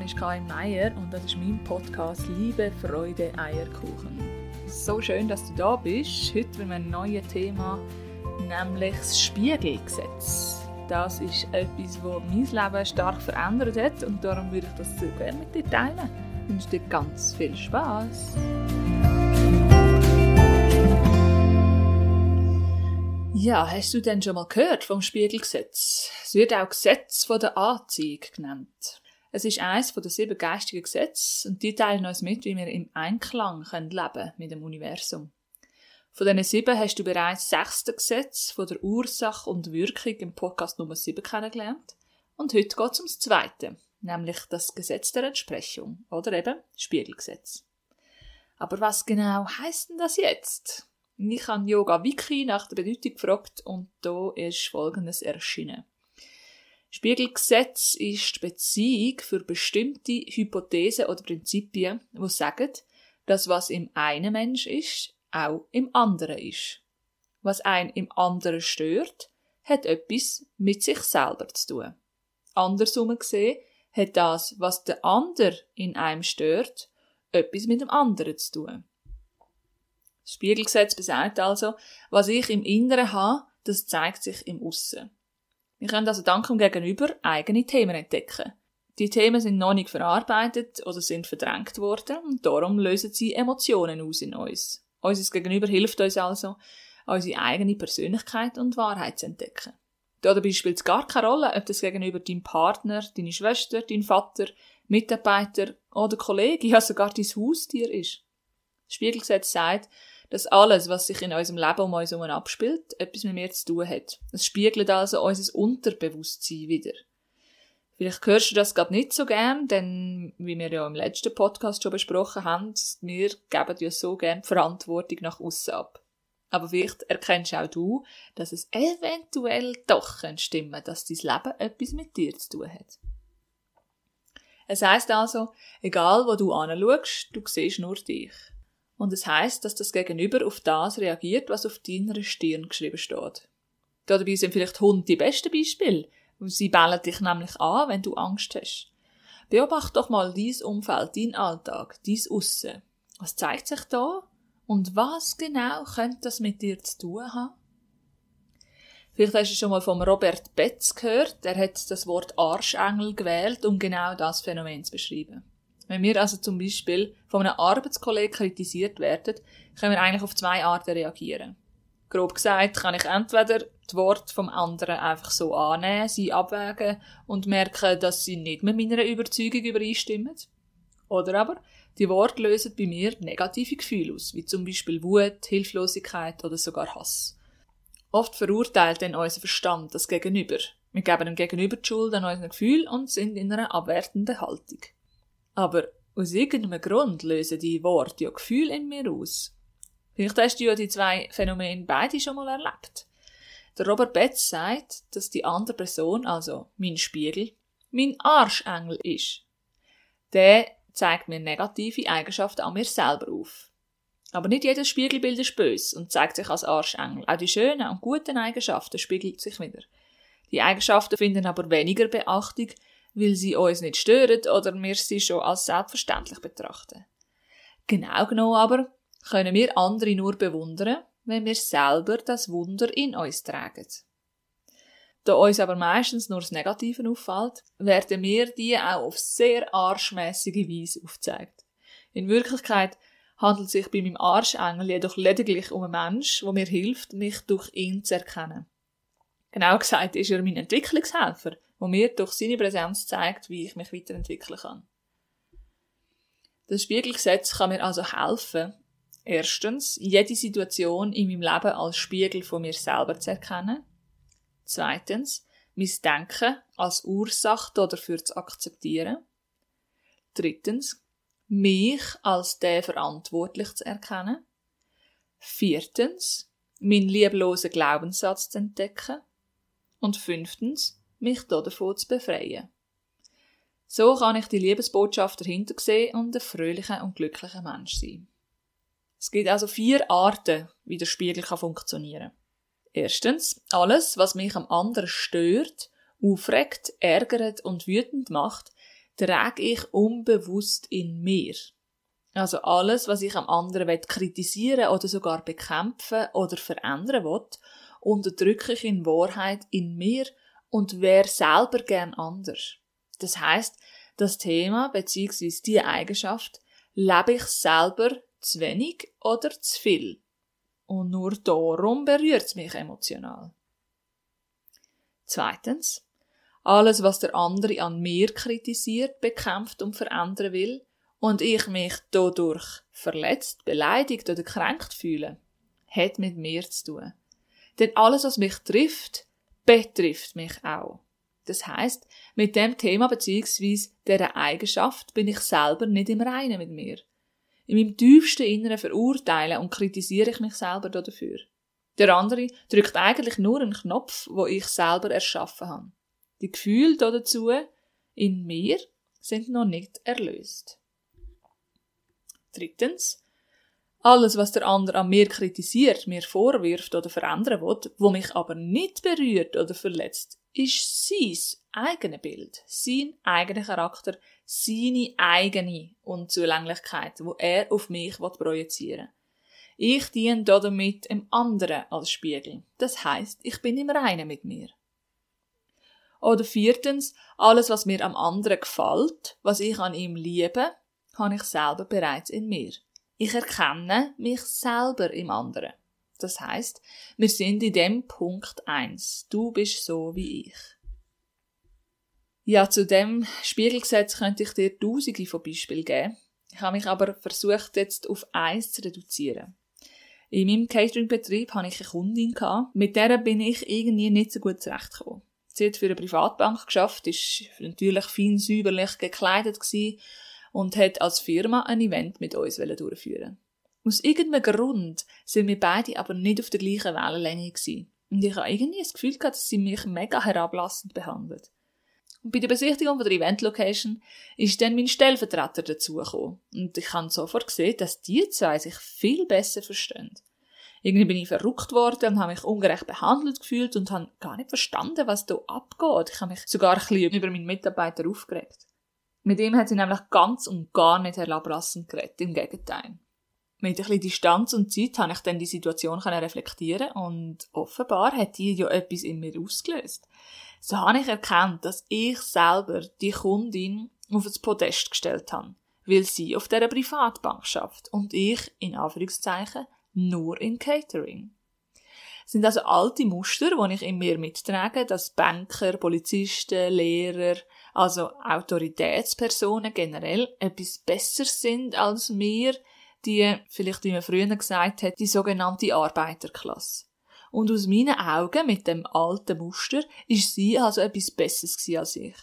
Name ist Karin Meier und das ist mein Podcast Liebe, Freude, Eierkuchen. So schön, dass du da bist. Heute mit einem neuen Thema, nämlich das Spiegelgesetz. Das ist etwas, das mein Leben stark verändert hat und darum würde ich das so gerne mit dir teilen. Ich wünsche dir ganz viel Spaß. Ja, hast du denn schon mal gehört vom Spiegelgesetz? Es wird auch Gesetz von der Anziehung genannt. Es ist eines den sieben geistigen Gesetzen und die teilen uns mit, wie wir im Einklang leben können mit dem Universum. Von diesen sieben hast du bereits das sechste Gesetz von der Ursache und Wirkung im Podcast Nummer 7 kennengelernt. Und heute geht es ums zweite, nämlich das Gesetz der Entsprechung oder eben Spiegelgesetz. Aber was genau heißt denn das jetzt? Ich habe Yoga Wiki nach der Bedeutung gefragt und da ist Folgendes erschienen. Spiegelgesetz ist die Beziehung für bestimmte Hypothesen oder Prinzipien, die sagen, dass was im einen Mensch ist, auch im anderen ist. Was ein im anderen stört, hat etwas mit sich selber zu tun. Andersrum gesehen hat das, was der andere in einem stört, etwas mit dem anderen zu tun. Das Spiegelgesetz besagt also, was ich im Inneren habe, das zeigt sich im Aussen. Wir können also dank dem Gegenüber eigene Themen entdecken. Die Themen sind noch nicht verarbeitet oder sind verdrängt worden und darum lösen sie Emotionen aus in uns. Unser Gegenüber hilft uns also, unsere eigene Persönlichkeit und Wahrheit zu entdecken. Dabei spielt es gar keine Rolle, ob das Gegenüber dein Partner, deine Schwester, dein Vater, Mitarbeiter oder Kollege, ja sogar dein Haustier ist. Das Spiegelgesetz sagt, dass alles, was sich in unserem Leben um uns herum abspielt, etwas mit mir zu tun hat. Es spiegelt also unser Unterbewusstsein wieder. Vielleicht hörst du das gerade nicht so gern, denn, wie wir ja im letzten Podcast schon besprochen haben, wir geben ja so gern die Verantwortung nach außen ab. Aber vielleicht erkennst auch du, dass es eventuell doch stimmen dass dein Leben etwas mit dir zu tun hat. Es heisst also, egal wo du anschaust, du siehst nur dich. Und es heißt, dass das Gegenüber auf das reagiert, was auf deiner Stirn geschrieben steht. Dabei sind vielleicht Hunde die besten Beispiele. Sie bellen dich nämlich an, wenn du Angst hast. Beobachte doch mal dein Umfeld, dein Alltag, dein Aussen. Was zeigt sich da? Und was genau könnte das mit dir zu tun haben? Vielleicht hast du schon mal von Robert Betz gehört. Er hat das Wort Arschengel gewählt, um genau das Phänomen zu beschreiben. Wenn wir also zum Beispiel von einem Arbeitskollegen kritisiert werden, können wir eigentlich auf zwei Arten reagieren. Grob gesagt kann ich entweder die Worte vom anderen einfach so annehmen, sie abwägen und merken, dass sie nicht mit meiner Überzeugung übereinstimmen. Oder aber die Worte lösen bei mir negative Gefühle aus, wie zum Beispiel Wut, Hilflosigkeit oder sogar Hass. Oft verurteilt dann unser Verstand das Gegenüber. Wir geben dem Gegenüber die Schuld an unseren Gefühlen und sind in einer abwertenden Haltung. Aber aus irgendeinem Grund lösen die Worte ja Gefühle in mir aus. Vielleicht hast du ja die zwei Phänomene beide schon mal erlebt. Der Robert Betz sagt, dass die andere Person, also mein Spiegel, mein Arschengel ist. Der zeigt mir negative Eigenschaften an mir selber auf. Aber nicht jedes Spiegelbild ist böse und zeigt sich als Arschengel. Auch die schönen und guten Eigenschaften spiegeln sich wieder. Die Eigenschaften finden aber weniger Beachtung, weil sie uns nicht stören oder wir sie schon als selbstverständlich betrachten. Genau genommen aber können wir andere nur bewundern, wenn wir selber das Wunder in uns tragen. Da uns aber meistens nur das Negative auffällt, werden mir die auch auf sehr arschmäßige Weise aufgezeigt. In Wirklichkeit handelt es sich bei meinem Arschengel jedoch lediglich um einen Mensch, der mir hilft, mich durch ihn zu erkennen. Genau gesagt ist er mein Entwicklungshelfer, wo mir durch seine Präsenz zeigt, wie ich mich weiterentwickeln kann. Das Spiegelgesetz kann mir also helfen, erstens, jede Situation in meinem Leben als Spiegel von mir selber zu erkennen. Zweitens, mein Denken als Ursache dafür zu akzeptieren. Drittens, mich als der verantwortlich zu erkennen. Viertens, meinen lieblosen Glaubenssatz zu entdecken. Und fünftens, mich davon zu befreien. So kann ich die Liebesbotschaft dahinter sehen und ein fröhlicher und glücklicher Mensch sein. Es gibt also vier Arten, wie der Spiegel kann funktionieren. Erstens, alles, was mich am anderen stört, aufregt, ärgert und wütend macht, trage ich unbewusst in mir. Also alles, was ich am anderen kritisieren oder sogar bekämpfen oder verändern will, unterdrücke ich in Wahrheit in mir und wäre selber gern anders. Das heißt, das Thema bzw. die Eigenschaft lebe ich selber zu wenig oder zu viel. Und nur darum berührt es mich emotional. Zweitens, alles, was der andere an mir kritisiert, bekämpft und verändern will, und ich mich dadurch verletzt, beleidigt oder kränkt fühle, hat mit mir zu tun. Denn alles, was mich trifft, betrifft mich auch. Das heißt, mit dem Thema bzw. dieser Eigenschaft bin ich selber nicht im Reinen mit mir. In meinem tiefsten Inneren verurteile und kritisiere ich mich selber dafür. Der andere drückt eigentlich nur einen Knopf, wo ich selber erschaffen habe. Die Gefühle dazu in mir sind noch nicht erlöst. Drittens, alles, was der andere an mir kritisiert, mir vorwirft oder verändern will, wo mich aber nicht berührt oder verletzt, ist sein eigenes Bild, sein eigener Charakter, seine eigene Unzulänglichkeit, wo er auf mich projizieren will. Ich diene damit dem anderen als Spiegel. Das heißt, ich bin im Reinen mit mir. Oder viertens, alles, was mir am anderen gefällt, was ich an ihm liebe, habe ich selber bereits in mir. Ich erkenne mich selber im anderen. Das heißt, wir sind in dem Punkt eins. Du bist so wie ich. Ja, zu dem Spiegelgesetz könnte ich dir tausende von Beispielen geben. Ich habe mich aber versucht, jetzt auf eins zu reduzieren. In meinem Catering-Betrieb hatte ich eine Kundin, mit der bin ich irgendwie nicht so gut zurechtgekommen. Sie hat für eine Privatbank geschafft, ist natürlich fein säuberlich gekleidet gewesen und hat als Firma ein Event mit uns durchführen Aus irgendeinem Grund sind wir beide aber nicht auf der gleichen Wellenlänge gewesen. Und ich habe irgendwie das Gefühl gehabt, dass sie mich mega herablassend behandelt. Und bei der Besichtigung von der Event-Location ist dann mein Stellvertreter dazugekommen. Und ich habe sofort gesehen, dass die zwei sich viel besser verstehen. Irgendwie bin ich verrückt worden und habe mich ungerecht behandelt gefühlt und habe gar nicht verstanden, was da abgeht. Ich habe mich sogar ein bisschen über meinen Mitarbeiter aufgeregt. Mit ihm hat sie nämlich ganz und gar nicht herablassend geredet, im Gegenteil. Mit ein bisschen Distanz und Zeit habe ich dann die Situation reflektieren und offenbar hat die ja etwas in mir ausgelöst. So habe ich erkannt, dass ich selber die Kundin auf das Podest gestellt habe, weil sie auf dieser Privatbank schafft und ich, in Anführungszeichen, nur in Catering. Sind also alte Muster, die ich in mir mittrage, dass Banker, Polizisten, Lehrer, also Autoritätspersonen generell etwas besser sind als wir, die, vielleicht wie man früher gesagt hat, die sogenannte Arbeiterklasse. Und aus meinen Augen, mit dem alten Muster, ist sie also etwas Besseres als ich.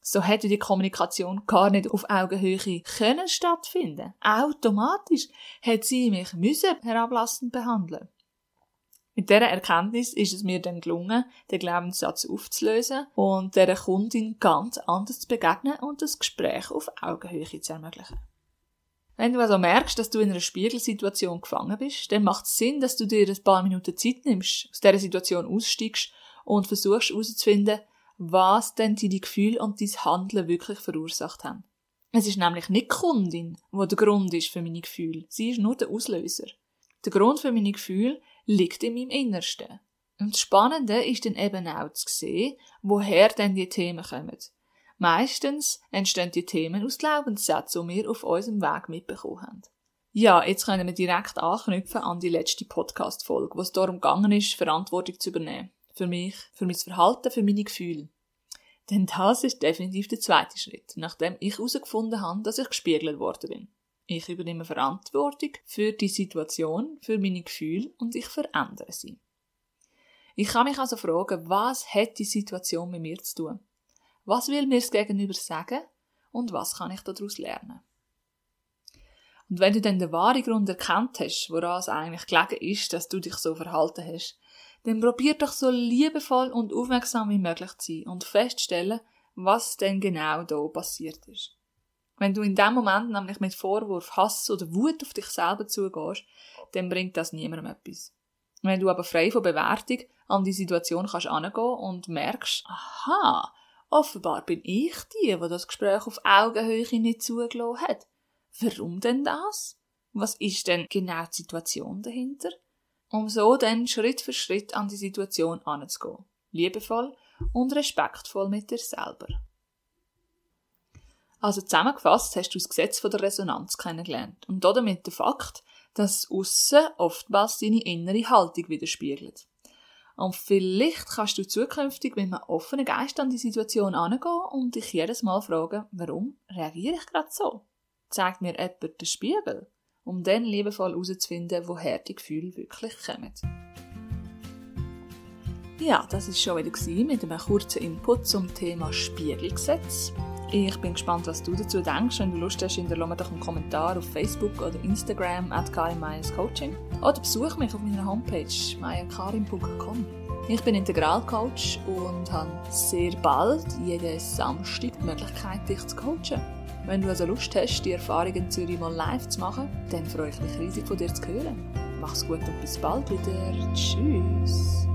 So hätte die Kommunikation gar nicht auf Augenhöhe können stattfinden. Automatisch hätte sie mich müssen herablassend behandeln. Mit dieser Erkenntnis ist es mir dann gelungen, den Glaubenssatz aufzulösen und der Kundin ganz anders zu begegnen und das Gespräch auf Augenhöhe zu ermöglichen. Wenn du also merkst, dass du in einer Spiegelsituation gefangen bist, dann macht es Sinn, dass du dir ein paar Minuten Zeit nimmst, aus dieser Situation aussteigst und versuchst herauszufinden, was denn deine Gefühle und dein Handeln wirklich verursacht haben. Es ist nämlich nicht die Kundin, die der Grund ist für meine Gefühle. Sie ist nur der Auslöser. Der Grund für meine Gefühle liegt in meinem Innersten. Und das Spannende ist dann eben auch zu sehen, woher denn die Themen kommen. Meistens entstehen die Themen aus Glaubenssätzen, die wir auf unserem Weg mitbekommen haben. Ja, jetzt können wir direkt anknüpfen an die letzte Podcast-Folge, wo es darum gegangen ist, Verantwortung zu übernehmen. Für mich, für mein Verhalten, für meine Gefühle. Denn das ist definitiv der zweite Schritt, nachdem ich herausgefunden habe, dass ich gespiegelt worden bin. Ich übernehme Verantwortung für die Situation, für meine Gefühle und ich verändere sie. Ich kann mich also fragen, was hat die Situation mit mir zu tun? Was will mir das Gegenüber sagen und was kann ich daraus lernen? Und wenn du dann den wahren Grund erkannt hast, woran es eigentlich gelegen ist, dass du dich so verhalten hast, dann probier doch so liebevoll und aufmerksam wie möglich zu sein und feststellen, was denn genau da passiert ist. Wenn du in dem Moment nämlich mit Vorwurf, Hass oder Wut auf dich selber zugehst, dann bringt das niemandem etwas. Wenn du aber frei von Bewertung an die Situation kannst angehen und merkst, aha, Offenbar bin ich die, wo das Gespräch auf Augenhöhe nicht zugelassen hat. Warum denn das? Was ist denn genau die Situation dahinter? Um so dann Schritt für Schritt an die Situation anzugehen. Liebevoll und respektvoll mit dir selber. Also zusammengefasst hast du das Gesetz von der Resonanz kennengelernt und damit den Fakt, dass Aussen oftmals deine innere Haltung widerspiegelt. Und vielleicht kannst du zukünftig mit einem offenen Geist an die Situation angehen und dich jedes Mal fragen, warum reagiere ich gerade so? Zeigt mir jemand den Spiegel, um dann liebevoll herauszufinden, woher die Gefühle wirklich kommen. Ja, das ist schon wieder mit einem kurzen Input zum Thema Spiegelgesetz. Ich bin gespannt, was du dazu denkst. Wenn du Lust hast, hinterlasse doch einen Kommentar auf Facebook oder Instagram at Coaching oder besuch mich auf meiner Homepage mayakarim.com. Ich bin Integralcoach und habe sehr bald jeden Samstag die Möglichkeit, dich zu coachen. Wenn du also Lust hast, die Erfahrung in Zürich mal live zu machen, dann freue ich mich riesig von dir zu hören. Mach's gut und bis bald wieder. Tschüss.